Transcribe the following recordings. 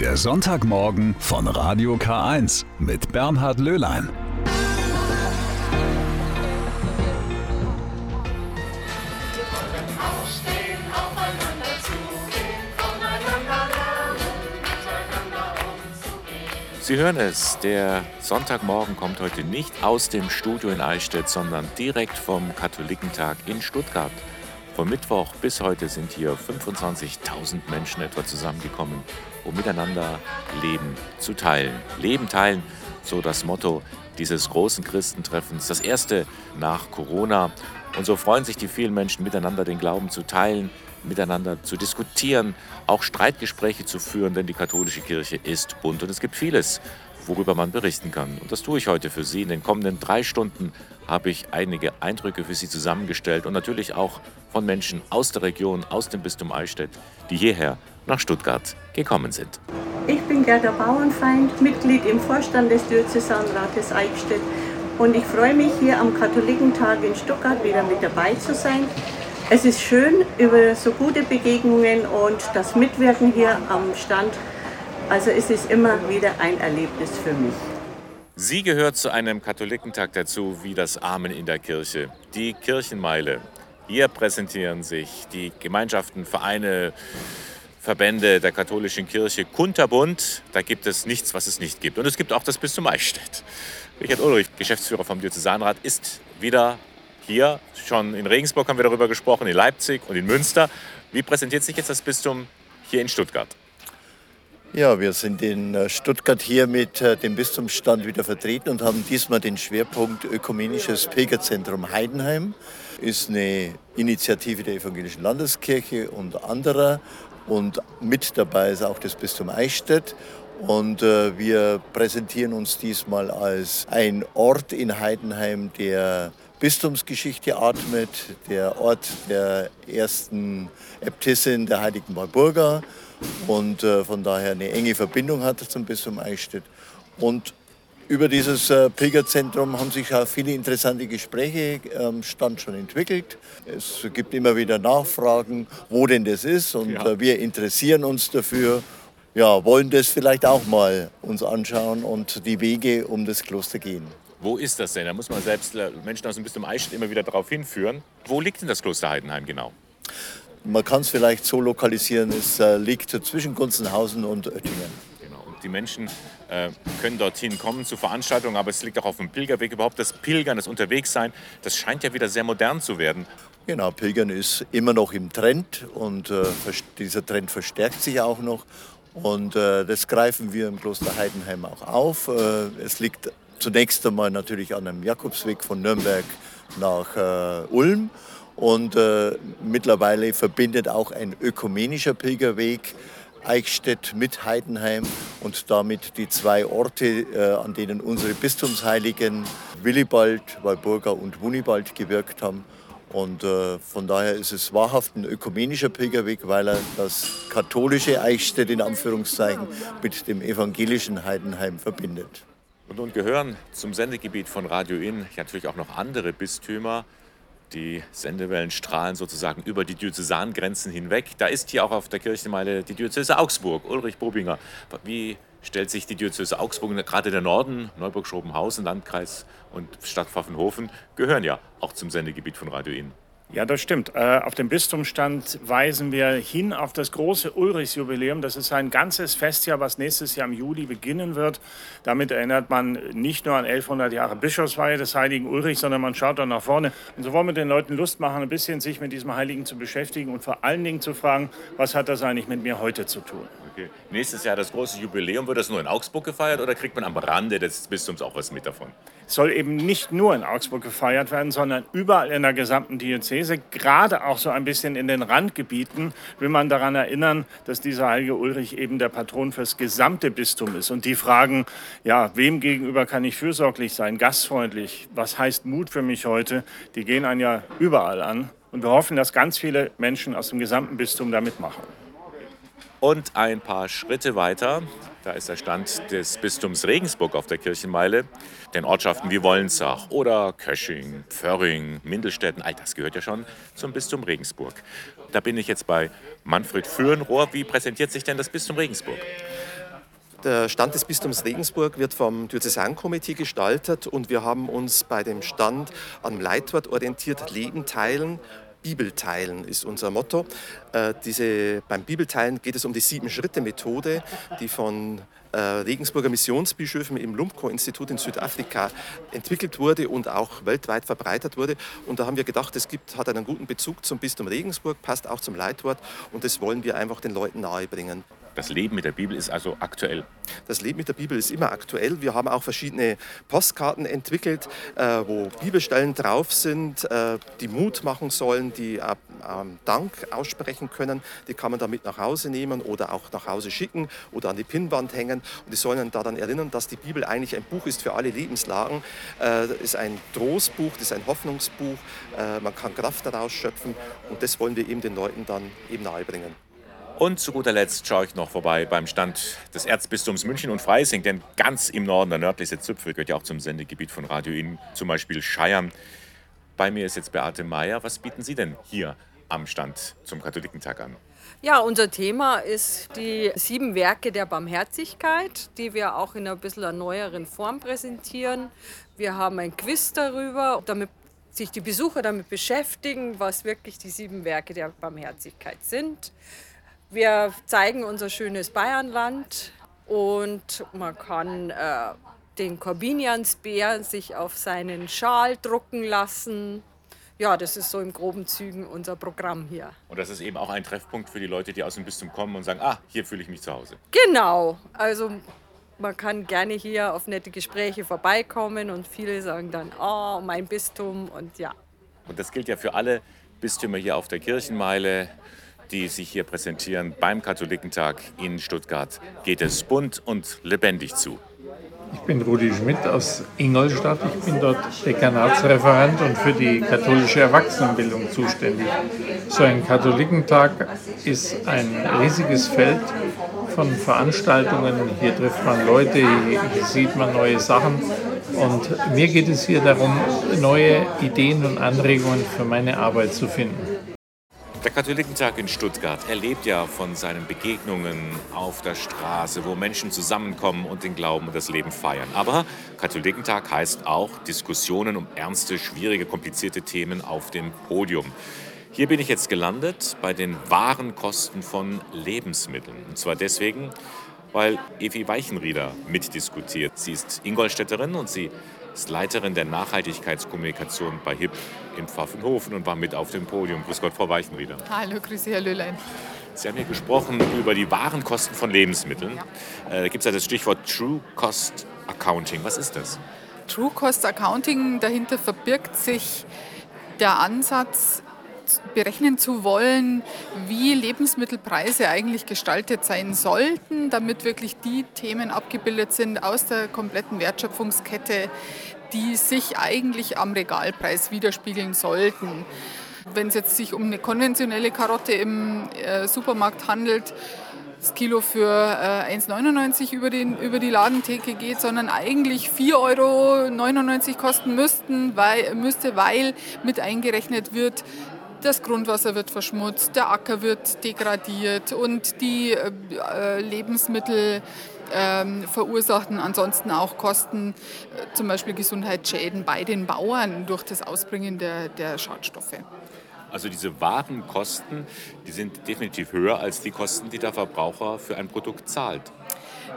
Der Sonntagmorgen von Radio K1 mit Bernhard Löhlein. Sie hören es, der Sonntagmorgen kommt heute nicht aus dem Studio in Eichstätt, sondern direkt vom Katholikentag in Stuttgart. Von Mittwoch bis heute sind hier 25.000 Menschen etwa zusammengekommen, um miteinander Leben zu teilen. Leben teilen, so das Motto dieses großen Christentreffens, das erste nach Corona. Und so freuen sich die vielen Menschen miteinander den Glauben zu teilen, miteinander zu diskutieren, auch Streitgespräche zu führen, denn die katholische Kirche ist bunt und es gibt vieles, worüber man berichten kann. Und das tue ich heute für Sie. In den kommenden drei Stunden habe ich einige Eindrücke für Sie zusammengestellt und natürlich auch von Menschen aus der Region, aus dem Bistum Eichstätt, die hierher nach Stuttgart gekommen sind. Ich bin Gerda Bauernfeind, Mitglied im Vorstand des Diözesanrates Eichstätt und ich freue mich hier am Katholikentag in Stuttgart wieder mit dabei zu sein. Es ist schön über so gute Begegnungen und das Mitwirken hier am Stand. Also es ist immer wieder ein Erlebnis für mich. Sie gehört zu einem Katholikentag dazu wie das Amen in der Kirche, die Kirchenmeile. Hier präsentieren sich die Gemeinschaften, Vereine, Verbände der katholischen Kirche kunterbunt. Da gibt es nichts, was es nicht gibt. Und es gibt auch das Bistum Eichstätt. Richard Ulrich, Geschäftsführer vom Diözesanrat, ist wieder hier. Schon in Regensburg haben wir darüber gesprochen, in Leipzig und in Münster. Wie präsentiert sich jetzt das Bistum hier in Stuttgart? Ja, wir sind in äh, Stuttgart hier mit äh, dem Bistumsstand wieder vertreten und haben diesmal den Schwerpunkt Ökumenisches Pilgerzentrum Heidenheim. Ist eine Initiative der Evangelischen Landeskirche und anderer. Und mit dabei ist auch das Bistum Eichstätt. Und äh, wir präsentieren uns diesmal als ein Ort in Heidenheim, der Bistumsgeschichte atmet, der Ort der ersten Äbtissin der heiligen Walburga und äh, von daher eine enge Verbindung hat zum Bistum Eichstätt. Und über dieses äh, Pilgerzentrum haben sich auch viele interessante Gespräche am Stand schon entwickelt. Es gibt immer wieder Nachfragen, wo denn das ist und Ja. äh, wir interessieren uns dafür. Ja, wollen das vielleicht auch mal uns anschauen und die Wege um das Kloster gehen. Wo ist das denn? Da muss man selbst äh, Menschen aus dem Bistum Eichstätt immer wieder darauf hinführen. Wo liegt denn das Kloster Heidenheim genau? Man kann es vielleicht so lokalisieren, es äh, liegt zwischen Gunzenhausen und Oettingen. Genau. Und die Menschen äh, können dorthin kommen zu Veranstaltungen, aber es liegt auch auf dem Pilgerweg. Überhaupt das Pilgern, das Unterwegssein, das scheint ja wieder sehr modern zu werden. Genau, Pilgern ist immer noch im Trend und äh, dieser Trend verstärkt sich auch noch. Und äh, das greifen wir im Kloster Heidenheim auch auf. Es liegt zunächst einmal natürlich an einem Jakobsweg von Nürnberg nach äh, Ulm. Und äh, mittlerweile verbindet auch ein ökumenischer Pilgerweg Eichstätt mit Heidenheim und damit die zwei Orte, äh, an denen unsere Bistumsheiligen Willibald, Walburga und Wunibald gewirkt haben. Und äh, von daher ist es wahrhaft ein ökumenischer Pilgerweg, weil er das katholische Eichstätt in Anführungszeichen mit dem evangelischen Heidenheim verbindet. Und nun gehören zum Sendegebiet von Radio Inn natürlich auch noch andere Bistümer. Die Sendewellen strahlen sozusagen über die Diözesangrenzen hinweg. Da ist hier auch auf der Kirchenmeile die Diözese Augsburg. Ulrich Bobinger, wie stellt sich die Diözese Augsburg, gerade der Norden, Neuburg-Schobenhausen, Landkreis und Stadt Pfaffenhofen, gehören ja auch zum Sendegebiet von Radio Inn. Ja, das stimmt. Äh, Auf dem Bistumsstand weisen wir hin auf das große Ulrichsjubiläum. Das ist ein ganzes Festjahr, was nächstes Jahr im Juli beginnen wird. Damit erinnert man nicht nur an 1100 Jahre Bischofsweihe des heiligen Ulrich, sondern man schaut auch nach vorne. Und so wollen wir den Leuten Lust machen, ein bisschen sich mit diesem Heiligen zu beschäftigen und vor allen Dingen zu fragen, was hat das eigentlich mit mir heute zu tun? Okay. Nächstes Jahr das große Jubiläum. Wird das nur in Augsburg gefeiert oder kriegt man am Rande des Bistums auch was mit davon? Soll eben nicht nur in Augsburg gefeiert werden, sondern überall in der gesamten Diözese, gerade auch so ein bisschen in den Randgebieten, will man daran erinnern, dass dieser heilige Ulrich eben der Patron fürs gesamte Bistum ist. Und die Fragen, ja, wem gegenüber kann ich fürsorglich sein, gastfreundlich, was heißt Mut für mich heute, die gehen einen ja überall an. Und wir hoffen, dass ganz viele Menschen aus dem gesamten Bistum da mitmachen. Und ein paar Schritte weiter, da ist der Stand des Bistums Regensburg auf der Kirchenmeile. Den Ortschaften wie Wollensach oder Kösching, Pförring, Mindelstetten, all das gehört ja schon zum Bistum Regensburg. Da bin ich jetzt bei Manfred Föhrenrohr. Wie präsentiert sich denn das Bistum Regensburg? Der Stand des Bistums Regensburg wird vom Diözesankomitee gestaltet und wir haben uns bei dem Stand am Leitwort orientiert, Leben teilen, Bibel teilen ist unser Motto. Äh, diese, beim Bibelteilen geht es um die Sieben-Schritte-Methode, die von äh, Regensburger Missionsbischöfen im Lumko-Institut in Südafrika entwickelt wurde und auch weltweit verbreitet wurde. Und da haben wir gedacht, es gibt, hat einen guten Bezug zum Bistum Regensburg, passt auch zum Leitwort und das wollen wir einfach den Leuten nahebringen. Das Leben mit der Bibel ist also aktuell. Das Leben mit der Bibel ist immer aktuell. Wir haben auch verschiedene Postkarten entwickelt, äh, wo Bibelstellen drauf sind, äh, die Mut machen sollen, die äh, Dank aussprechen können. Die kann man damit nach Hause nehmen oder auch nach Hause schicken oder an die Pinnwand hängen. Und die sollen daran erinnern, dass die Bibel eigentlich ein Buch ist für alle Lebenslagen. Das ist ein Trostbuch, das ist ein Hoffnungsbuch. Man kann Kraft daraus schöpfen und das wollen wir eben den Leuten dann eben nahebringen. Und zu guter Letzt schaue ich noch vorbei beim Stand des Erzbistums München und Freising, denn ganz im Norden, der nördlichste Zipfel, gehört ja auch zum Sendegebiet von Radio Inn, zum Beispiel Scheiern. Bei mir ist jetzt Beate Meier. Was bieten Sie denn hier am Stand zum Katholikentag an? Ja, unser Thema ist die sieben Werke der Barmherzigkeit, die wir auch in ein bisschen neueren Form präsentieren. Wir haben ein Quiz darüber, damit sich die Besucher damit beschäftigen, was wirklich die sieben Werke der Barmherzigkeit sind. Wir zeigen unser schönes Bayernland und man kann äh, den Corbiniansbär sich auf seinen Schal drucken lassen. Ja, das ist so im groben Zügen unser Programm hier. Und das ist eben auch ein Treffpunkt für die Leute, die aus dem Bistum kommen und sagen, ah, hier fühle ich mich zu Hause. Genau, also man kann gerne hier auf nette Gespräche vorbeikommen und viele sagen dann, oh, mein Bistum und ja. Und das gilt ja für alle Bistümer hier auf der Kirchenmeile die sich hier präsentieren beim Katholikentag in Stuttgart, geht es bunt und lebendig zu. Ich bin Rudi Schmidt aus Ingolstadt. Ich bin dort Dekanatsreferent und für die katholische Erwachsenenbildung zuständig. So ein Katholikentag ist ein riesiges Feld von Veranstaltungen. Hier trifft man Leute, hier sieht man neue Sachen. Und mir geht es hier darum, neue Ideen und Anregungen für meine Arbeit zu finden. Der Katholikentag in Stuttgart erlebt ja von seinen Begegnungen auf der Straße, wo Menschen zusammenkommen und den Glauben und das Leben feiern. Aber Katholikentag heißt auch Diskussionen um ernste, schwierige, komplizierte Themen auf dem Podium. Hier bin ich jetzt gelandet bei den wahren Kosten von Lebensmitteln. Und zwar deswegen, weil Evi Weichenrieder mitdiskutiert. Sie ist Ingolstädterin und sie ist Leiterin der Nachhaltigkeitskommunikation bei HIP in Pfaffenhofen und war mit auf dem Podium. Grüß Gott, Frau Weichenrieder. Hallo, grüße Herr Löhlein. Sie haben hier gesprochen über die wahren Kosten von Lebensmitteln. Ja. Äh, da gibt es ja das Stichwort True Cost Accounting. Was ist das? True Cost Accounting, dahinter verbirgt sich der Ansatz, berechnen zu wollen, wie Lebensmittelpreise eigentlich gestaltet sein sollten, damit wirklich die Themen abgebildet sind aus der kompletten Wertschöpfungskette, die sich eigentlich am Regalpreis widerspiegeln sollten. Wenn es jetzt sich um eine konventionelle Karotte im äh, Supermarkt handelt, das Kilo für äh, 1,99 über, über die Ladentheke geht, sondern eigentlich 4,99 Euro kosten müssten, weil, müsste, weil mit eingerechnet wird, das Grundwasser wird verschmutzt, der Acker wird degradiert und die äh, Lebensmittel ähm, verursachen ansonsten auch Kosten, äh, zum Beispiel Gesundheitsschäden bei den Bauern durch das Ausbringen der, der Schadstoffe. Also diese Warenkosten, die sind definitiv höher als die Kosten, die der Verbraucher für ein Produkt zahlt.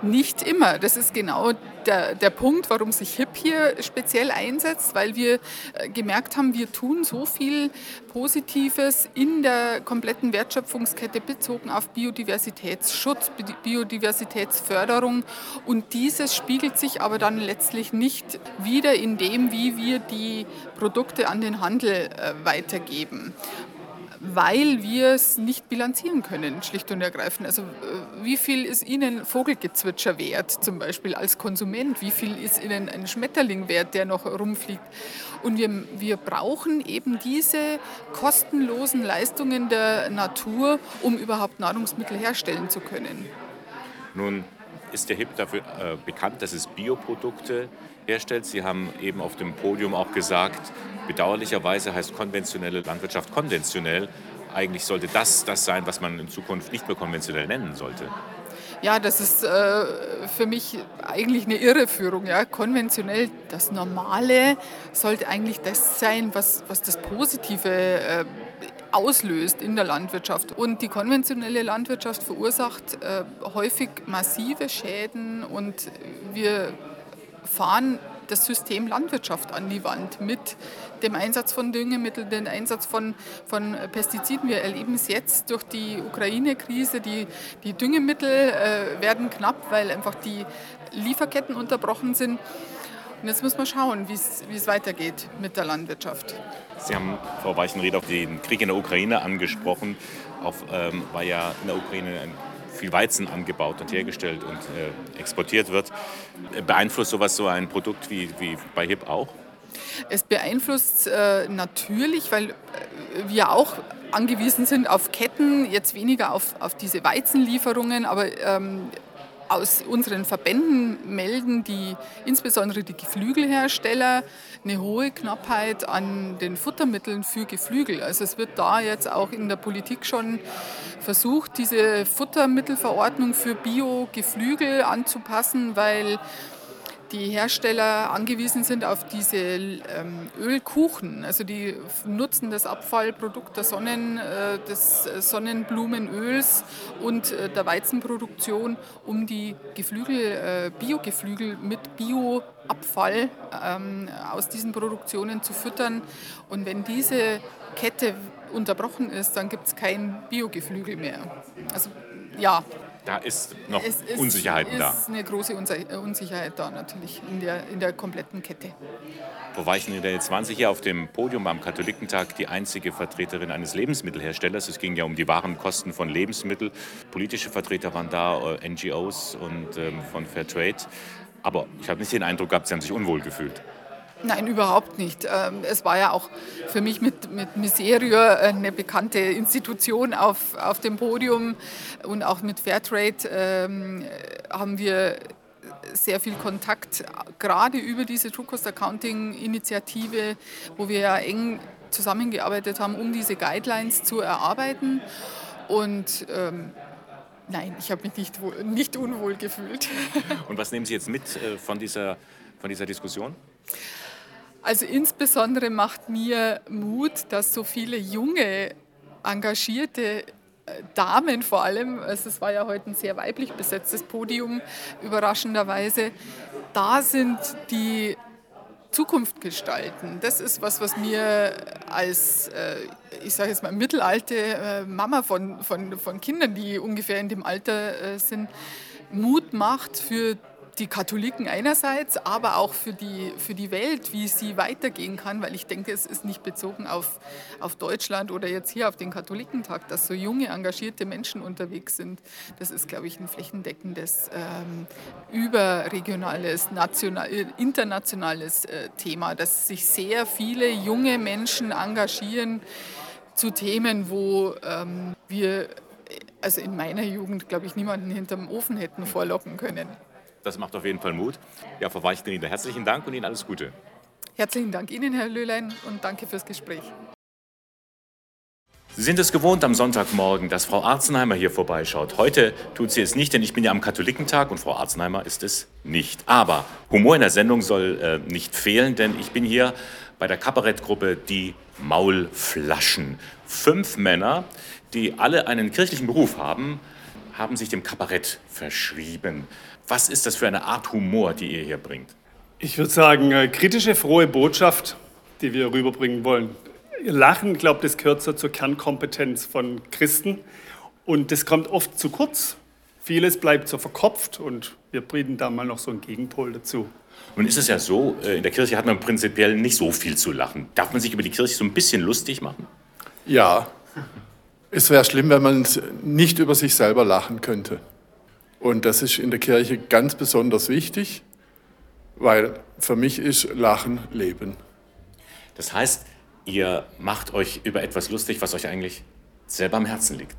Nicht immer. Das ist genau der, der Punkt, warum sich HIP hier speziell einsetzt, weil wir äh, gemerkt haben, wir tun so viel Positives in der kompletten Wertschöpfungskette bezogen auf Biodiversitätsschutz, Biodiversitätsförderung und dieses spiegelt sich aber dann letztlich nicht wieder in dem, wie wir die Produkte an den Handel äh, weitergeben weil wir es nicht bilanzieren können, schlicht und ergreifend. Also äh, wie viel ist Ihnen Vogelgezwitscher wert, zum Beispiel als Konsument? Wie viel ist Ihnen ein Schmetterling wert, der noch rumfliegt? Und wir, wir brauchen eben diese kostenlosen Leistungen der Natur, um überhaupt Nahrungsmittel herstellen zu können. Nun ist der HIP dafür äh, bekannt, dass es Bioprodukte herstellt. Sie haben eben auf dem Podium auch gesagt, bedauerlicherweise heißt konventionelle Landwirtschaft konventionell eigentlich sollte das das sein, was man in Zukunft nicht mehr konventionell nennen sollte. Ja, das ist äh, für mich eigentlich eine Irreführung. Ja. Konventionell, das Normale sollte eigentlich das sein, was, was das Positive äh, auslöst in der Landwirtschaft. Und die konventionelle Landwirtschaft verursacht äh, häufig massive Schäden und wir fahren das System Landwirtschaft an die Wand mit dem Einsatz von Düngemitteln, dem Einsatz von, von Pestiziden. Wir erleben es jetzt durch die Ukraine-Krise. Die, die Düngemittel äh, werden knapp, weil einfach die Lieferketten unterbrochen sind. Und jetzt muss man schauen, wie es weitergeht mit der Landwirtschaft. Sie haben, Frau Weichenried, auch den Krieg in der Ukraine angesprochen. Auch, ähm, weil ja in der Ukraine ein viel Weizen angebaut und hergestellt und äh, exportiert wird. Beeinflusst sowas so ein Produkt wie, wie bei HIP auch? Es beeinflusst äh, natürlich, weil äh, wir auch angewiesen sind auf Ketten, jetzt weniger auf, auf diese Weizenlieferungen, aber ähm, aus unseren Verbänden melden die, insbesondere die Geflügelhersteller, eine hohe Knappheit an den Futtermitteln für Geflügel. Also es wird da jetzt auch in der Politik schon versucht, diese Futtermittelverordnung für Bio-Geflügel anzupassen, weil die Hersteller angewiesen sind auf diese ähm, Ölkuchen. Also die nutzen das Abfallprodukt der Sonnen, äh, des Sonnenblumenöls und äh, der Weizenproduktion, um die Geflügel, äh, Biogeflügel mit Bioabfall ähm, aus diesen Produktionen zu füttern. Und wenn diese Kette unterbrochen ist, dann gibt es kein Biogeflügel mehr. Also ja, da ist noch es ist, Unsicherheiten ist da. Es ist eine große äh, Unsicherheit da natürlich in der, in der kompletten Kette. Wo war ich denn jetzt? Waren Sie hier auf dem Podium am Katholikentag die einzige Vertreterin eines Lebensmittelherstellers? Es ging ja um die wahren Kosten von Lebensmitteln. Politische Vertreter waren da, äh, NGOs und ähm, von Fairtrade. Aber ich habe nicht den Eindruck gehabt, Sie haben sich unwohl gefühlt. Nein, überhaupt nicht. Ähm, es war ja auch für mich mit, mit Miserio eine bekannte Institution auf, auf dem Podium und auch mit Fairtrade ähm, haben wir sehr viel Kontakt, gerade über diese True Cost Accounting Initiative, wo wir ja eng zusammengearbeitet haben, um diese Guidelines zu erarbeiten. Und ähm, nein, ich habe mich nicht, nicht unwohl gefühlt. Und was nehmen Sie jetzt mit äh, von, dieser, von dieser Diskussion? Also insbesondere macht mir Mut, dass so viele junge, engagierte äh, Damen vor allem, also es war ja heute ein sehr weiblich besetztes Podium, überraschenderweise, da sind, die Zukunft gestalten. Das ist was, was mir als, äh, ich sage jetzt mal, mittelalte äh, Mama von, von, von Kindern, die ungefähr in dem Alter sind, Mut macht für die Katholiken einerseits, aber auch für die, für die Welt, wie sie weitergehen kann, weil ich denke, es ist nicht bezogen auf, auf Deutschland oder jetzt hier auf den Katholikentag, dass so junge, engagierte Menschen unterwegs sind. Das ist, glaube ich, ein flächendeckendes, ähm, überregionales, national, internationales äh, Thema, dass sich sehr viele junge Menschen engagieren zu Themen, wo ähm, wir also in meiner Jugend, glaube ich, niemanden hinterm Ofen hätten vorlocken können. Das macht auf jeden Fall Mut. Ja, Frau Weichtenrieder, herzlichen Dank und Ihnen alles Gute. Herzlichen Dank Ihnen, Herr Löhlein, und danke fürs Gespräch. Sie sind es gewohnt am Sonntagmorgen, dass Frau Arzenheimer hier vorbeischaut. Heute tut sie es nicht, denn ich bin ja am Katholikentag und Frau Arzenheimer ist es nicht. Aber Humor in der Sendung soll äh, nicht fehlen, denn ich bin hier bei der Kabarettgruppe Die Maulflaschen. Fünf Männer, die alle einen kirchlichen Beruf haben, haben sich dem Kabarett verschrieben. Was ist das für eine Art Humor, die ihr hier bringt? Ich würde sagen, äh, kritische, frohe Botschaft, die wir rüberbringen wollen. Lachen, ich glaube, das gehört so zur Kernkompetenz von Christen. Und das kommt oft zu kurz. Vieles bleibt so verkopft und wir bringen da mal noch so einen Gegenpol dazu. Nun ist es ja so, äh, in der Kirche hat man prinzipiell nicht so viel zu lachen. Darf man sich über die Kirche so ein bisschen lustig machen? Ja. Es wäre schlimm, wenn man nicht über sich selber lachen könnte. Und das ist in der Kirche ganz besonders wichtig, weil für mich ist Lachen Leben. Das heißt, ihr macht euch über etwas lustig, was euch eigentlich selber am Herzen liegt.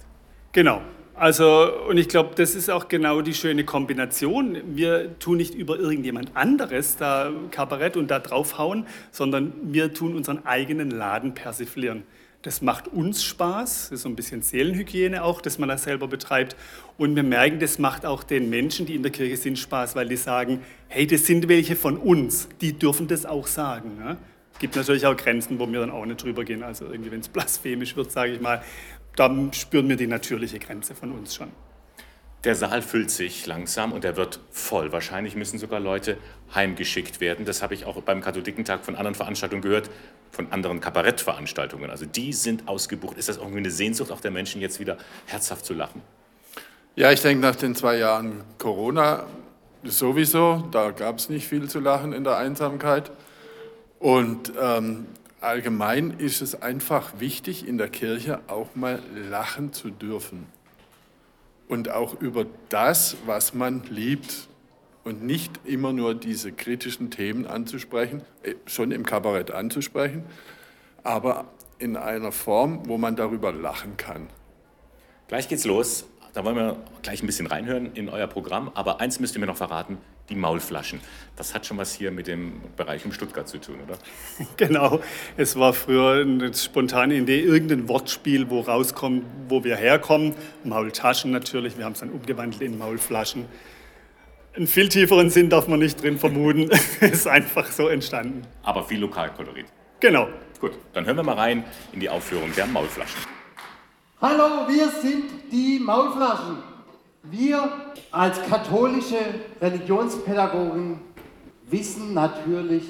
Genau. Also, und ich glaube, das ist auch genau die schöne Kombination. Wir tun nicht über irgendjemand anderes da Kabarett und da draufhauen, sondern wir tun unseren eigenen Laden persiflieren. Das macht uns Spaß, das ist so ein bisschen Seelenhygiene auch, dass man das selber betreibt. Und wir merken, das macht auch den Menschen, die in der Kirche sind, Spaß, weil die sagen, hey, das sind welche von uns, die dürfen das auch sagen. Ne? gibt natürlich auch Grenzen, wo wir dann auch nicht drüber gehen. Also irgendwie, wenn es blasphemisch wird, sage ich mal, dann spüren wir die natürliche Grenze von uns schon. Der Saal füllt sich langsam und er wird voll. Wahrscheinlich müssen sogar Leute heimgeschickt werden. Das habe ich auch beim Katholikentag von anderen Veranstaltungen gehört, von anderen Kabarettveranstaltungen. Also die sind ausgebucht. Ist das irgendwie eine Sehnsucht auch der Menschen, jetzt wieder herzhaft zu lachen? Ja, ich denke nach den zwei Jahren Corona sowieso, da gab es nicht viel zu lachen in der Einsamkeit. Und ähm, allgemein ist es einfach wichtig, in der Kirche auch mal lachen zu dürfen. Und auch über das, was man liebt. Und nicht immer nur diese kritischen Themen anzusprechen, äh, schon im Kabarett anzusprechen, aber in einer Form, wo man darüber lachen kann. Gleich geht's los. Da wollen wir gleich ein bisschen reinhören in euer Programm. Aber eins müsst ihr mir noch verraten, die Maulflaschen. Das hat schon was hier mit dem Bereich um Stuttgart zu tun, oder? Genau, es war früher eine spontane Idee, irgendein Wortspiel, wo rauskommt, wo wir herkommen. Maultaschen natürlich, wir haben es dann umgewandelt in Maulflaschen. Einen viel tieferen Sinn darf man nicht drin vermuten. ist einfach so entstanden. Aber viel Lokalkolorit. Genau. Gut, dann hören wir mal rein in die Aufführung der Maulflaschen. Hallo, wir sind die Maulflaschen. Wir als katholische Religionspädagogen wissen natürlich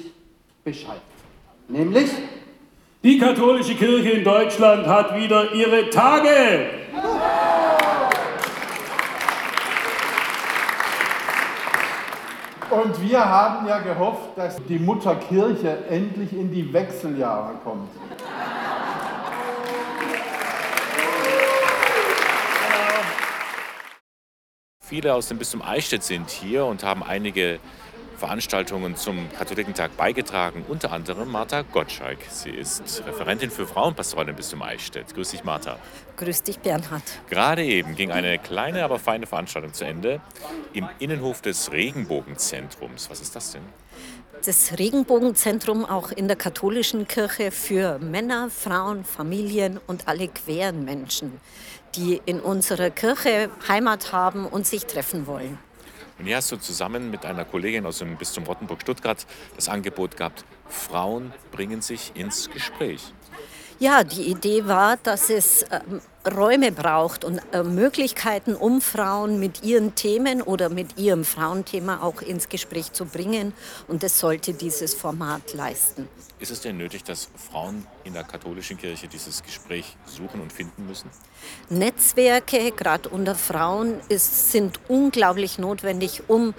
Bescheid. Nämlich, Die katholische Kirche in Deutschland hat wieder ihre Tage. Und wir haben ja gehofft, dass die Mutter Kirche endlich in die Wechseljahre kommt. Viele aus dem Bistum Eichstätt sind hier und haben einige Veranstaltungen zum Katholikentag beigetragen, unter anderem Martha Gottschalk. Sie ist Referentin für Frauenpastoral im Bistum Eichstätt. Grüß dich, Martha. Grüß dich, Bernhard. Gerade eben ging eine kleine, aber feine Veranstaltung zu Ende im Innenhof des Regenbogenzentrums. Was ist das denn? Das Regenbogenzentrum auch in der katholischen Kirche für Männer, Frauen, Familien und alle queren Menschen, die in unserer Kirche Heimat haben und sich treffen wollen. Und hier hast du zusammen mit einer Kollegin aus dem Bistum Rottenburg-Stuttgart das Angebot gehabt, Frauen bringen sich ins Gespräch. Ja, die Idee war, dass es ähm, Räume braucht und äh, Möglichkeiten, um Frauen mit ihren Themen oder mit ihrem Frauenthema auch ins Gespräch zu bringen. Und das sollte dieses Format leisten. Ist es denn nötig, dass Frauen in der katholischen Kirche dieses Gespräch suchen und finden müssen? Netzwerke, gerade unter Frauen, ist, sind unglaublich notwendig, um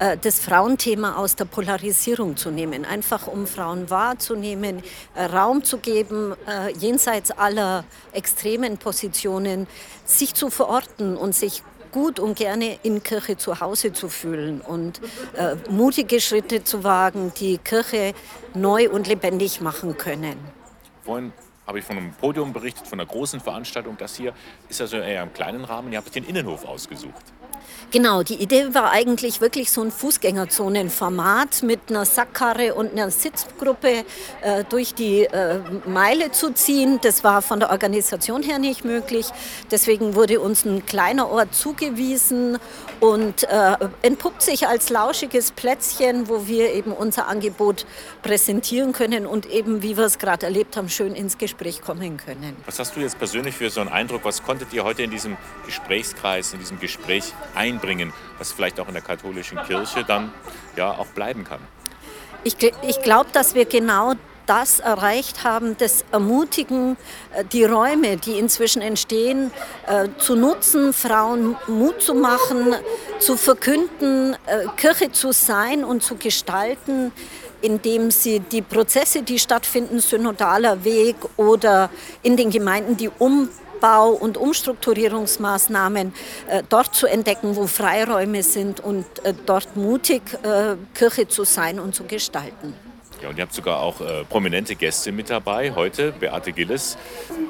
äh, das Frauenthema aus der Polarisierung zu nehmen. Einfach um Frauen wahrzunehmen, äh, Raum zu geben, äh, jenseits aller extremen Positionen, sich zu verorten und sich gut und gerne in Kirche zu Hause zu fühlen und äh, mutige Schritte zu wagen, die Kirche neu und lebendig machen können. Vorhin habe ich von einem Podium berichtet, von einer großen Veranstaltung. Das hier ist also eher im kleinen Rahmen. Ihr habt den Innenhof ausgesucht. Genau, die Idee war eigentlich wirklich so ein Fußgängerzonenformat mit einer Sackkarre und einer Sitzgruppe äh, durch die äh, Meile zu ziehen. Das war von der Organisation her nicht möglich. Deswegen wurde uns ein kleiner Ort zugewiesen und äh, entpuppt sich als lauschiges Plätzchen, wo wir eben unser Angebot präsentieren können und eben, wie wir es gerade erlebt haben, schön ins Gespräch kommen können. Was hast du jetzt persönlich für so einen Eindruck? Was konntet ihr heute in diesem Gesprächskreis, in diesem Gespräch einbringen, was vielleicht auch in der katholischen Kirche dann ja auch bleiben kann? Ich, ich glaube, dass wir genau das erreicht haben, das Ermutigen, äh, die Räume, die inzwischen entstehen, äh, zu nutzen, Frauen Mut zu machen, zu verkünden, äh, Kirche zu sein und zu gestalten, indem sie die Prozesse, die stattfinden, synodaler Weg oder in den Gemeinden die Umbau- und Umstrukturierungsmaßnahmen äh, dort zu entdecken, wo Freiräume sind und äh, dort mutig äh, Kirche zu sein und zu gestalten. Ja, und ihr habt sogar auch äh, prominente Gäste mit dabei. Heute Beate Gilles.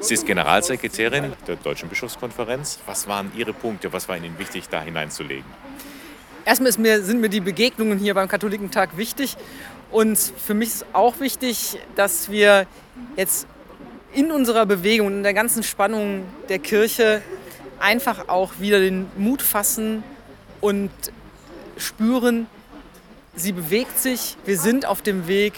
Sie ist Generalsekretärin der Deutschen Bischofskonferenz. Was waren Ihre Punkte? Was war Ihnen wichtig, da hineinzulegen? Erstmal ist mir, sind mir die Begegnungen hier beim Katholikentag wichtig. Und für mich ist auch wichtig, dass wir jetzt in unserer Bewegung, in der ganzen Spannung der Kirche einfach auch wieder den Mut fassen und spüren, sie bewegt sich, wir sind auf dem Weg,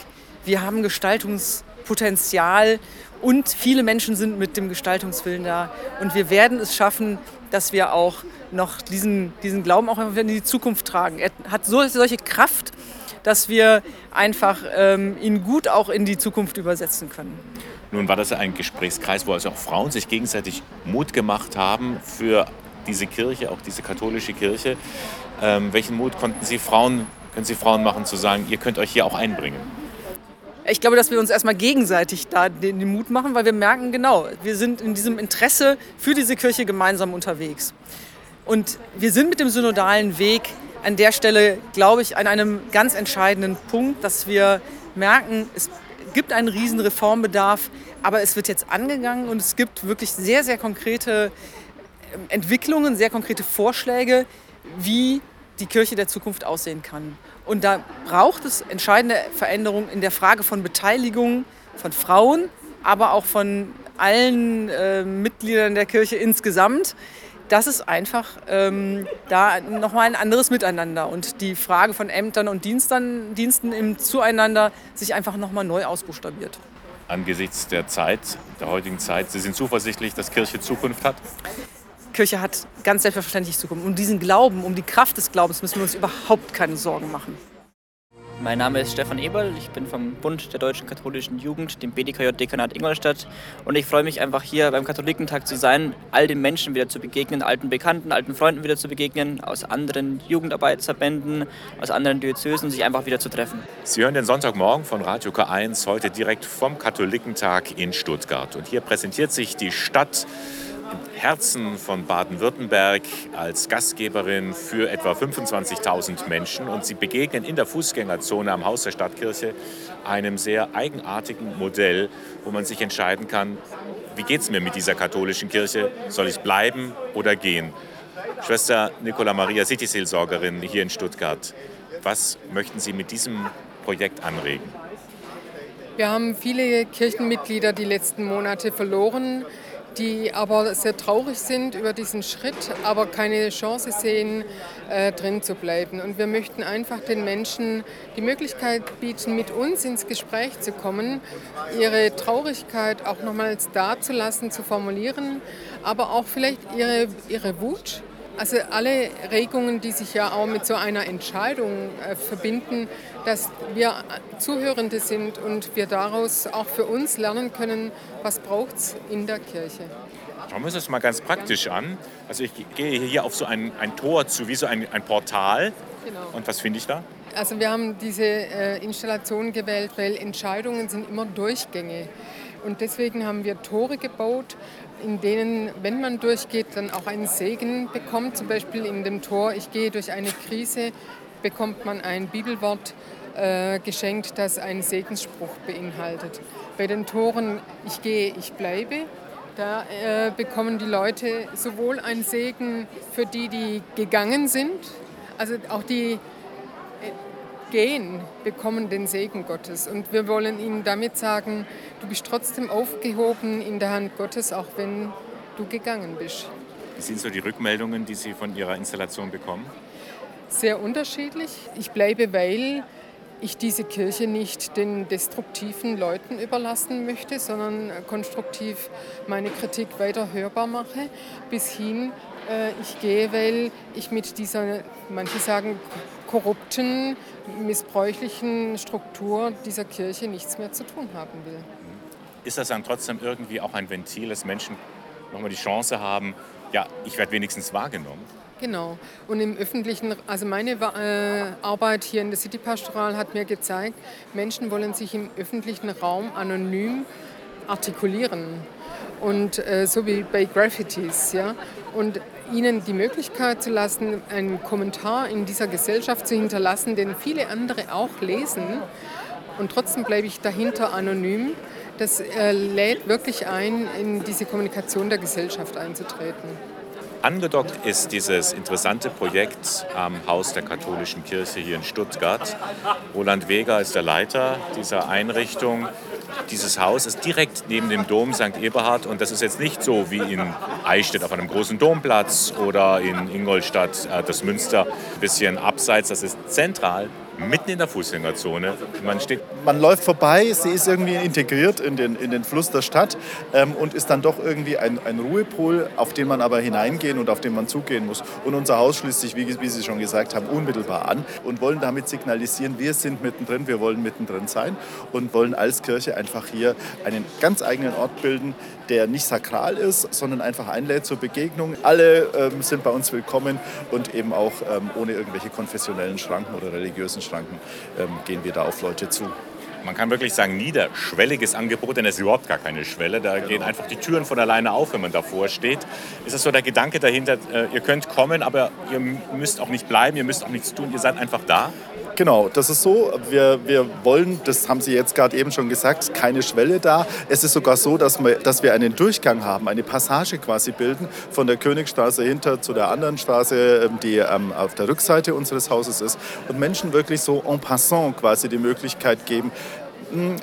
wir haben Gestaltungspotenzial und viele Menschen sind mit dem Gestaltungswillen da. Und wir werden es schaffen, dass wir auch noch diesen, diesen Glauben auch in die Zukunft tragen. Er hat so, solche Kraft, dass wir einfach ähm, ihn gut auch in die Zukunft übersetzen können. Nun war das ein Gesprächskreis, wo also auch Frauen sich gegenseitig Mut gemacht haben für diese Kirche, auch diese katholische Kirche. Ähm, welchen Mut konnten Sie Frauen, können Sie Frauen machen, zu sagen, ihr könnt euch hier auch einbringen? Ich glaube, dass wir uns erstmal gegenseitig da den, den Mut machen, weil wir merken, genau, wir sind in diesem Interesse für diese Kirche gemeinsam unterwegs. Und wir sind mit dem synodalen Weg an der Stelle, glaube ich, an einem ganz entscheidenden Punkt, dass wir merken, es gibt einen riesen Reformbedarf, aber es wird jetzt angegangen und es gibt wirklich sehr, sehr konkrete ähm, Entwicklungen, sehr konkrete Vorschläge, wie die Kirche der Zukunft aussehen kann. Und da braucht es entscheidende Veränderungen in der Frage von Beteiligung von Frauen, aber auch von allen äh, Mitgliedern der Kirche insgesamt. Das ist einfach ähm, da nochmal ein anderes Miteinander und die Frage von Ämtern und Dienstern, Diensten im Zueinander sich einfach nochmal neu ausbuchstabiert. Angesichts der Zeit, der heutigen Zeit, Sie sind zuversichtlich, dass Kirche Zukunft hat? Kirche hat ganz selbstverständlich Zukunft. Um diesen Glauben, um die Kraft des Glaubens müssen wir uns überhaupt keine Sorgen machen. Mein Name ist Stefan Eberl, ich bin vom Bund der Deutschen Katholischen Jugend, dem BDKJ-Dekanat Ingolstadt. Und ich freue mich einfach hier beim Katholikentag zu sein, all den Menschen wieder zu begegnen, alten Bekannten, alten Freunden wieder zu begegnen, aus anderen Jugendarbeitsverbänden, aus anderen Diözesen, sich einfach wieder zu treffen. Sie hören den Sonntagmorgen von Radio K1 heute direkt vom Katholikentag in Stuttgart. Und hier präsentiert sich die Stadt im Herzen von Baden-Württemberg als Gastgeberin für etwa 25.000 Menschen. Und sie begegnen in der Fußgängerzone am Haus der Stadtkirche einem sehr eigenartigen Modell, wo man sich entscheiden kann, wie geht es mir mit dieser katholischen Kirche? Soll ich bleiben oder gehen? Schwester Nicola Maria, City-Seelsorgerin hier in Stuttgart. Was möchten Sie mit diesem Projekt anregen? Wir haben viele Kirchenmitglieder die letzten Monate verloren die aber sehr traurig sind über diesen Schritt, aber keine Chance sehen, äh, drin zu bleiben. Und wir möchten einfach den Menschen die Möglichkeit bieten, mit uns ins Gespräch zu kommen, ihre Traurigkeit auch nochmals dazulassen, zu formulieren, aber auch vielleicht ihre, ihre Wut also alle Regungen, die sich ja auch mit so einer Entscheidung äh, verbinden, dass wir Zuhörende sind und wir daraus auch für uns lernen können, was braucht es in der Kirche. Schauen wir uns das mal ganz praktisch an. Also ich gehe hier auf so ein, ein Tor zu, wie so ein, ein Portal. Genau. Und was finde ich da? Also wir haben diese äh, Installation gewählt, weil Entscheidungen sind immer Durchgänge. Und deswegen haben wir Tore gebaut, in denen, wenn man durchgeht, dann auch einen Segen bekommt. Zum Beispiel in dem Tor, ich gehe durch eine Krise, bekommt man ein Bibelwort äh, geschenkt, das einen Segensspruch beinhaltet. Bei den Toren, ich gehe, ich bleibe, da äh, bekommen die Leute sowohl einen Segen für die, die gegangen sind, also auch die gehen, bekommen den Segen Gottes. Und wir wollen ihnen damit sagen, du bist trotzdem aufgehoben in der Hand Gottes, auch wenn du gegangen bist. Wie sind so die Rückmeldungen, die Sie von Ihrer Installation bekommen? Sehr unterschiedlich. Ich bleibe, weil ich diese Kirche nicht den destruktiven Leuten überlassen möchte, sondern konstruktiv meine Kritik weiter hörbar mache, bis hin, äh, ich gehe, weil ich mit dieser, manche sagen, korrupten, missbräuchlichen Struktur dieser Kirche nichts mehr zu tun haben will. Ist das dann trotzdem irgendwie auch ein Ventil, dass Menschen nochmal die Chance haben, ja, ich werde wenigstens wahrgenommen? Genau. Und im öffentlichen, also meine äh, Arbeit hier in der City Pastoral hat mir gezeigt, Menschen wollen sich im öffentlichen Raum anonym artikulieren. Und äh, so wie bei Graffitis, ja. Und ihnen die Möglichkeit zu lassen, einen Kommentar in dieser Gesellschaft zu hinterlassen, den viele andere auch lesen. Und trotzdem bleibe ich dahinter anonym. Das äh, lädt wirklich ein, in diese Kommunikation der Gesellschaft einzutreten. Angedockt ist dieses interessante Projekt am Haus der katholischen Kirche hier in Stuttgart. Roland Weger ist der Leiter dieser Einrichtung. Dieses Haus ist direkt neben dem Dom St. Eberhard und das ist jetzt nicht so wie in Eichstätt auf einem großen Domplatz oder in Ingolstadt äh, das Münster ein bisschen abseits. Das ist zentral mitten in der Fußgängerzone. Man steht man läuft vorbei, sie ist irgendwie integriert in den, in den Fluss der Stadt ähm, und ist dann doch irgendwie ein, ein Ruhepol, auf den man aber hineingehen und auf den man zugehen muss. Und unser Haus schließt sich, wie, wie Sie schon gesagt haben, unmittelbar an und wollen damit signalisieren, wir sind mittendrin, wir wollen mittendrin sein und wollen als Kirche einfach hier einen ganz eigenen Ort bilden, der nicht sakral ist, sondern einfach einlädt zur Begegnung. Alle ähm, sind bei uns willkommen und eben auch ähm, ohne irgendwelche konfessionellen Schranken oder religiösen Schranken ähm, gehen wir da auf Leute zu man kann wirklich sagen, niederschwelliges Angebot, denn es ist überhaupt gar keine Schwelle. Da gehen einfach die Türen von alleine auf, wenn man davor steht. Ist das so der Gedanke dahinter, äh, ihr könnt kommen, aber ihr müsst auch nicht bleiben, ihr müsst auch nichts tun, ihr seid einfach da? Genau, das ist so. Wir, wir wollen, das haben Sie jetzt gerade eben schon gesagt, keine Schwelle da. Es ist sogar so, dass wir, dass wir einen Durchgang haben, eine Passage quasi bilden von der Königstraße hinter zu der anderen Straße, ähm, die ähm, auf der Rückseite unseres Hauses ist. Und Menschen wirklich so en passant quasi die Möglichkeit geben,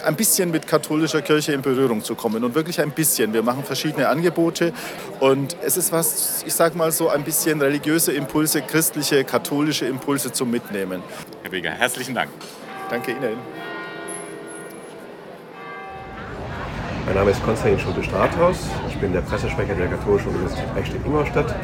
ein bisschen mit katholischer Kirche in Berührung zu kommen und wirklich ein bisschen. Wir machen verschiedene Angebote und es ist was, ich sage mal so ein bisschen religiöse Impulse, christliche, katholische Impulse zum Mitnehmen. Herr Weger, herzlichen Dank. Danke Ihnen. Mein Name ist Konstantin Schulte-Strathaus. Ich bin der Pressesprecher der Katholischen Universität Eichstätt-Ingolstadt.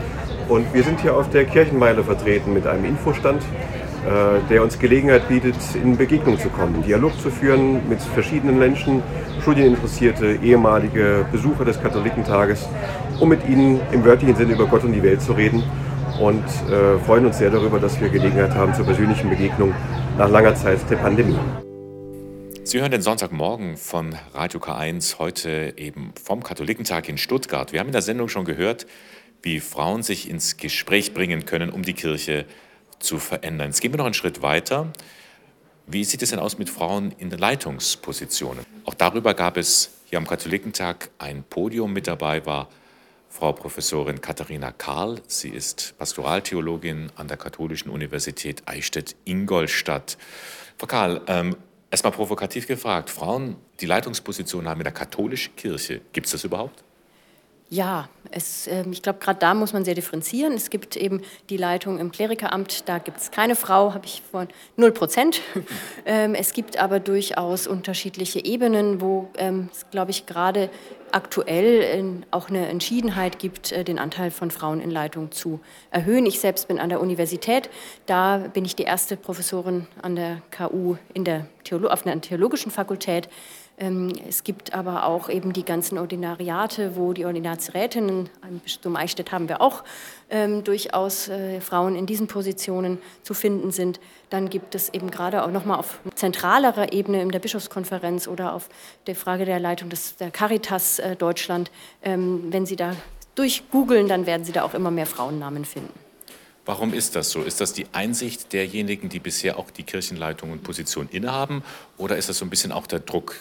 Und wir sind hier auf der Kirchenmeile vertreten mit einem Infostand äh, der uns Gelegenheit bietet, in Begegnung zu kommen, Dialog zu führen mit verschiedenen Menschen, Studieninteressierte, ehemalige Besucher des Katholikentages, um mit ihnen im wörtlichen Sinne über Gott und die Welt zu reden und äh, freuen uns sehr darüber, dass wir Gelegenheit haben zur persönlichen Begegnung nach langer Zeit der Pandemie. Sie hören den Sonntagmorgen von Radio K1, heute eben vom Katholikentag in Stuttgart. Wir haben in der Sendung schon gehört, wie Frauen sich ins Gespräch bringen können, um die Kirche zu verändern. Jetzt gehen wir noch einen Schritt weiter. Wie sieht es denn aus mit Frauen in Leitungspositionen? Auch darüber gab es hier am Katholikentag ein Podium. Mit dabei war Frau Professorin Katharina Karl. Sie ist Pastoraltheologin an der Katholischen Universität Eichstätt-Ingolstadt. Frau Karl, ähm, erstmal provokativ gefragt, Frauen, die Leitungspositionen haben in der katholischen Kirche, gibt es das überhaupt? Ja, es, äh, ich glaube, gerade da muss man sehr differenzieren. Es gibt eben die Leitung im Klerikeramt, da gibt es keine Frau, habe ich von 0 Prozent. ähm, es gibt aber durchaus unterschiedliche Ebenen, wo ähm, glaube ich, gerade aktuell äh, auch eine Entschiedenheit gibt, äh, den Anteil von Frauen in Leitung zu erhöhen. Ich selbst bin an der Universität, da bin ich die erste Professorin an der KU in der Theolo auf einer theologischen Fakultät. Ähm, es gibt aber auch eben die ganzen Ordinariate, wo die Ordinatsrätinnen, im Bistum Eichstätt haben wir auch ähm, durchaus äh, Frauen in diesen Positionen zu finden sind. Dann gibt es eben gerade auch nochmal auf zentralerer Ebene in der Bischofskonferenz oder auf der Frage der Leitung des, der Caritas äh, Deutschland, ähm, wenn Sie da durchgoogeln, dann werden Sie da auch immer mehr Frauennamen finden. Warum ist das so? Ist das die Einsicht derjenigen, die bisher auch die Kirchenleitung und Position innehaben? Oder ist das so ein bisschen auch der Druck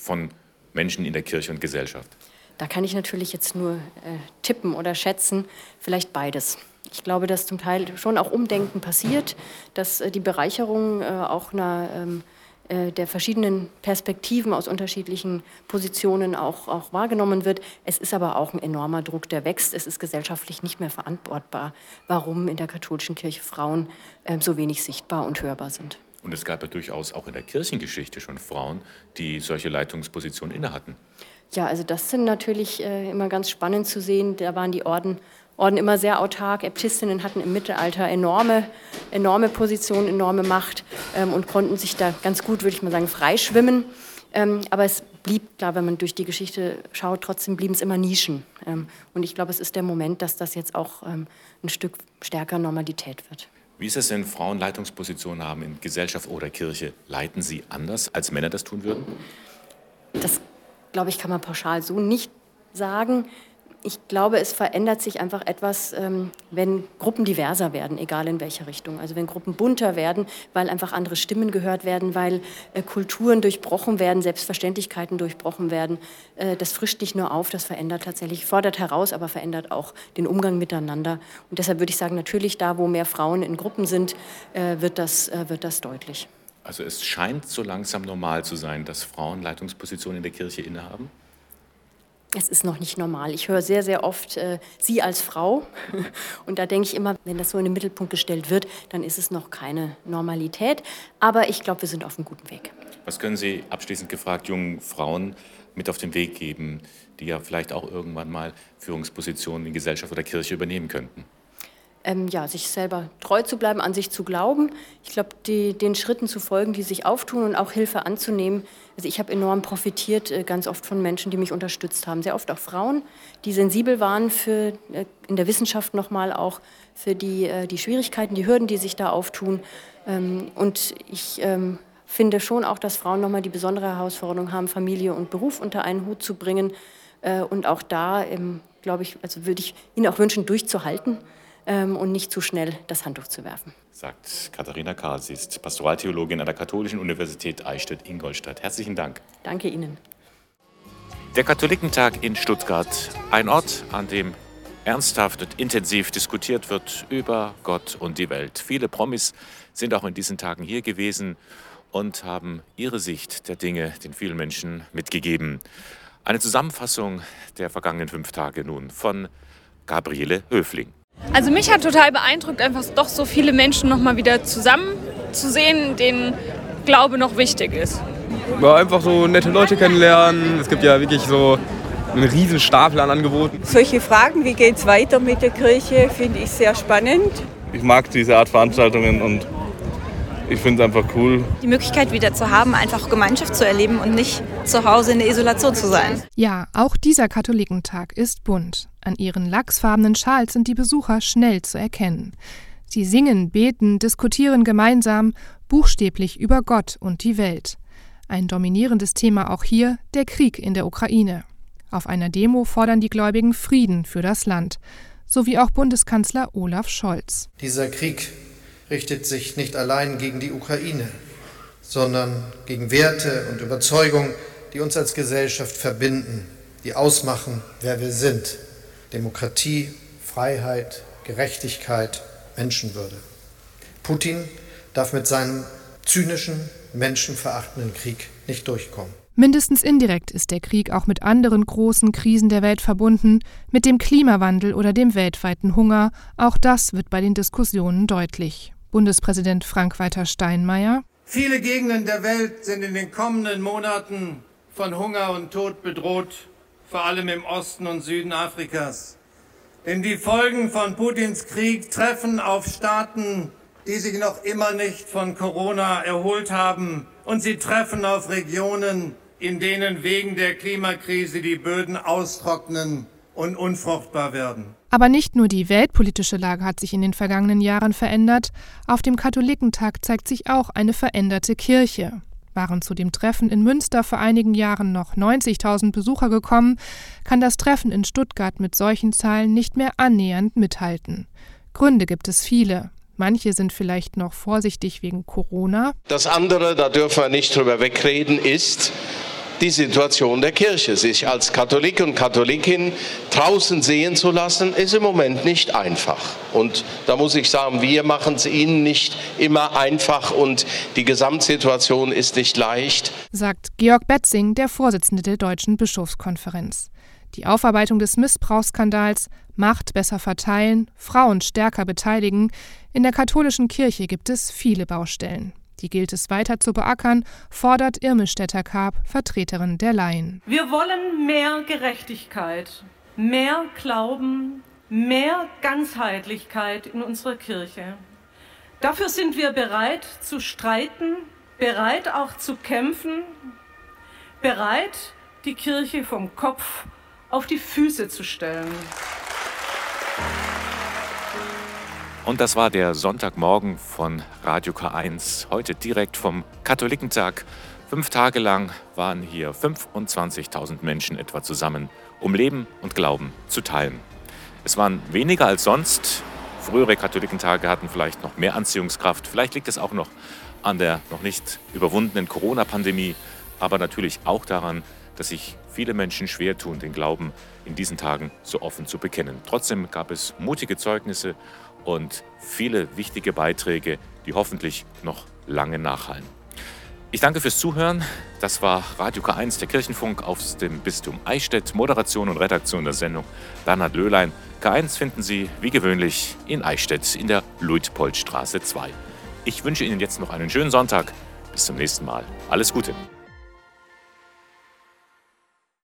von Menschen in der Kirche und Gesellschaft? Da kann ich natürlich jetzt nur äh, tippen oder schätzen, vielleicht beides. Ich glaube, dass zum Teil schon auch Umdenken passiert, dass äh, die Bereicherung äh, auch einer, ähm, äh, der verschiedenen Perspektiven aus unterschiedlichen Positionen auch, auch wahrgenommen wird. Es ist aber auch ein enormer Druck, der wächst. Es ist gesellschaftlich nicht mehr verantwortbar, warum in der katholischen Kirche Frauen ähm, so wenig sichtbar und hörbar sind. Und es gab ja durchaus auch in der Kirchengeschichte schon Frauen, die solche Leitungspositionen innehatten. Ja, also das sind natürlich äh, immer ganz spannend zu sehen. Da waren die Orden, Orden immer sehr autark. Äbtistinnen hatten im Mittelalter enorme, enorme Positionen, enorme Macht ähm, und konnten sich da ganz gut, würde ich mal sagen, freischwimmen. Ähm, aber es blieb, klar, wenn man durch die Geschichte schaut, trotzdem blieben es immer Nischen. Ähm, und ich glaube, es ist der Moment, dass das jetzt auch ähm, ein Stück stärker Normalität wird. Wie ist es, wenn Frauen Leitungspositionen haben in Gesellschaft oder Kirche? Leiten sie anders, als Männer das tun würden? Das, glaube ich, kann man pauschal so nicht sagen. Ich glaube, es verändert sich einfach etwas, ähm, wenn Gruppen diverser werden, egal in welcher Richtung. Also wenn Gruppen bunter werden, weil einfach andere Stimmen gehört werden, weil äh, Kulturen durchbrochen werden, Selbstverständlichkeiten durchbrochen werden. Äh, das frischt nicht nur auf, das verändert tatsächlich, fordert heraus, aber verändert auch den Umgang miteinander. Und deshalb würde ich sagen, natürlich da, wo mehr Frauen in Gruppen sind, äh, wird das, wird das deutlich. Also es scheint so langsam normal zu sein, dass Frauen Leitungspositionen in der Kirche innehaben? Es ist noch nicht normal. Ich höre sehr, sehr oft äh, Sie als Frau. Und da denke ich immer, wenn das so in den Mittelpunkt gestellt wird, dann ist es noch keine Normalität. Aber ich glaube, wir sind auf einem guten Weg. Was können Sie abschließend gefragt jungen Frauen mit auf den Weg geben, die ja vielleicht auch irgendwann mal Führungspositionen in Gesellschaft oder Kirche übernehmen könnten? Ähm, ja, sich selber treu zu bleiben, an sich zu glauben. Ich glaube, den Schritten zu folgen, die sich auftun und auch Hilfe anzunehmen. Also ich habe enorm profitiert, äh, ganz oft von Menschen, die mich unterstützt haben. Sehr oft auch Frauen, die sensibel waren für äh, in der Wissenschaft nochmal auch für die, äh, die Schwierigkeiten, die Hürden, die sich da auftun. Ähm, und ich ähm, finde schon auch, dass Frauen nochmal die besondere Herausforderung haben, Familie und Beruf unter einen Hut zu bringen. Äh, und auch da, ähm, glaube ich, also würde ich Ihnen auch wünschen, durchzuhalten ähm, und nicht zu schnell das Handtuch zu werfen. Sagt Katharina Karl. Sie ist Pastoraltheologin an der Katholischen Universität Eichstätt-Ingolstadt. Herzlichen Dank. Danke Ihnen. Der Katholikentag in Stuttgart. Ein Ort, an dem ernsthaft und intensiv diskutiert wird über Gott und die Welt. Viele Promis sind auch in diesen Tagen hier gewesen und haben ihre Sicht der Dinge den vielen Menschen mitgegeben. Eine Zusammenfassung der vergangenen fünf Tage nun von Gabriele Höfling. Also mich hat total beeindruckt, einfach doch so viele Menschen noch mal wieder zusammen zu sehen, denen Glaube noch wichtig ist. Ja, einfach so nette Leute kennenlernen. Es gibt ja wirklich so einen riesen Stapel an Angeboten. Solche Fragen, wie geht es weiter mit der Kirche, finde ich sehr spannend. Ich mag diese Art Veranstaltungen und ich finde es einfach cool. Die Möglichkeit wieder zu haben, einfach Gemeinschaft zu erleben und nicht zu Hause in der Isolation zu sein. Ja, auch dieser Katholikentag ist bunt. An ihren lachsfarbenen Schals sind die Besucher schnell zu erkennen. Sie singen, beten, diskutieren gemeinsam, buchstäblich über Gott und die Welt. Ein dominierendes Thema auch hier der Krieg in der Ukraine. Auf einer Demo fordern die Gläubigen Frieden für das Land, sowie auch Bundeskanzler Olaf Scholz. Dieser Krieg richtet sich nicht allein gegen die Ukraine, sondern gegen Werte und Überzeugungen, die uns als Gesellschaft verbinden, die ausmachen, wer wir sind. Demokratie, Freiheit, Gerechtigkeit, Menschenwürde. Putin darf mit seinem zynischen, menschenverachtenden Krieg nicht durchkommen. Mindestens indirekt ist der Krieg auch mit anderen großen Krisen der Welt verbunden, mit dem Klimawandel oder dem weltweiten Hunger. Auch das wird bei den Diskussionen deutlich. Bundespräsident Frank-Walter Steinmeier. Viele Gegenden der Welt sind in den kommenden Monaten von Hunger und Tod bedroht, vor allem im Osten und Süden Afrikas. Denn die Folgen von Putins Krieg treffen auf Staaten, die sich noch immer nicht von Corona erholt haben. Und sie treffen auf Regionen, in denen wegen der Klimakrise die Böden austrocknen und unfruchtbar werden. Aber nicht nur die weltpolitische Lage hat sich in den vergangenen Jahren verändert, auf dem Katholikentag zeigt sich auch eine veränderte Kirche. Waren zu dem Treffen in Münster vor einigen Jahren noch 90.000 Besucher gekommen, kann das Treffen in Stuttgart mit solchen Zahlen nicht mehr annähernd mithalten. Gründe gibt es viele. Manche sind vielleicht noch vorsichtig wegen Corona. Das andere, da dürfen wir nicht drüber wegreden, ist, die Situation der Kirche. Sich als Katholik und Katholikin draußen sehen zu lassen, ist im Moment nicht einfach. Und da muss ich sagen, wir machen es Ihnen nicht immer einfach und die Gesamtsituation ist nicht leicht. Sagt Georg Betzing, der Vorsitzende der Deutschen Bischofskonferenz. Die Aufarbeitung des Missbrauchsskandals, Macht besser verteilen, Frauen stärker beteiligen. In der katholischen Kirche gibt es viele Baustellen. Die gilt es weiter zu beackern, fordert Irmestetter Karp, Vertreterin der Laien. Wir wollen mehr Gerechtigkeit, mehr Glauben, mehr Ganzheitlichkeit in unserer Kirche. Dafür sind wir bereit zu streiten, bereit auch zu kämpfen, bereit, die Kirche vom Kopf auf die Füße zu stellen. Und das war der Sonntagmorgen von Radio K1, heute direkt vom Katholikentag. Fünf Tage lang waren hier 25.000 Menschen etwa zusammen, um Leben und Glauben zu teilen. Es waren weniger als sonst. Frühere Katholikentage hatten vielleicht noch mehr Anziehungskraft. Vielleicht liegt es auch noch an der noch nicht überwundenen Corona-Pandemie, aber natürlich auch daran, dass sich viele Menschen schwer tun, den Glauben in diesen Tagen so offen zu bekennen. Trotzdem gab es mutige Zeugnisse und viele wichtige Beiträge, die hoffentlich noch lange nachhallen. Ich danke fürs Zuhören. Das war Radio K1, der Kirchenfunk aus dem Bistum Eichstätt. Moderation und Redaktion der Sendung Bernhard Löhlein. K1 finden Sie wie gewöhnlich in Eichstätt in der Luitpoldstraße 2. Ich wünsche Ihnen jetzt noch einen schönen Sonntag. Bis zum nächsten Mal. Alles Gute.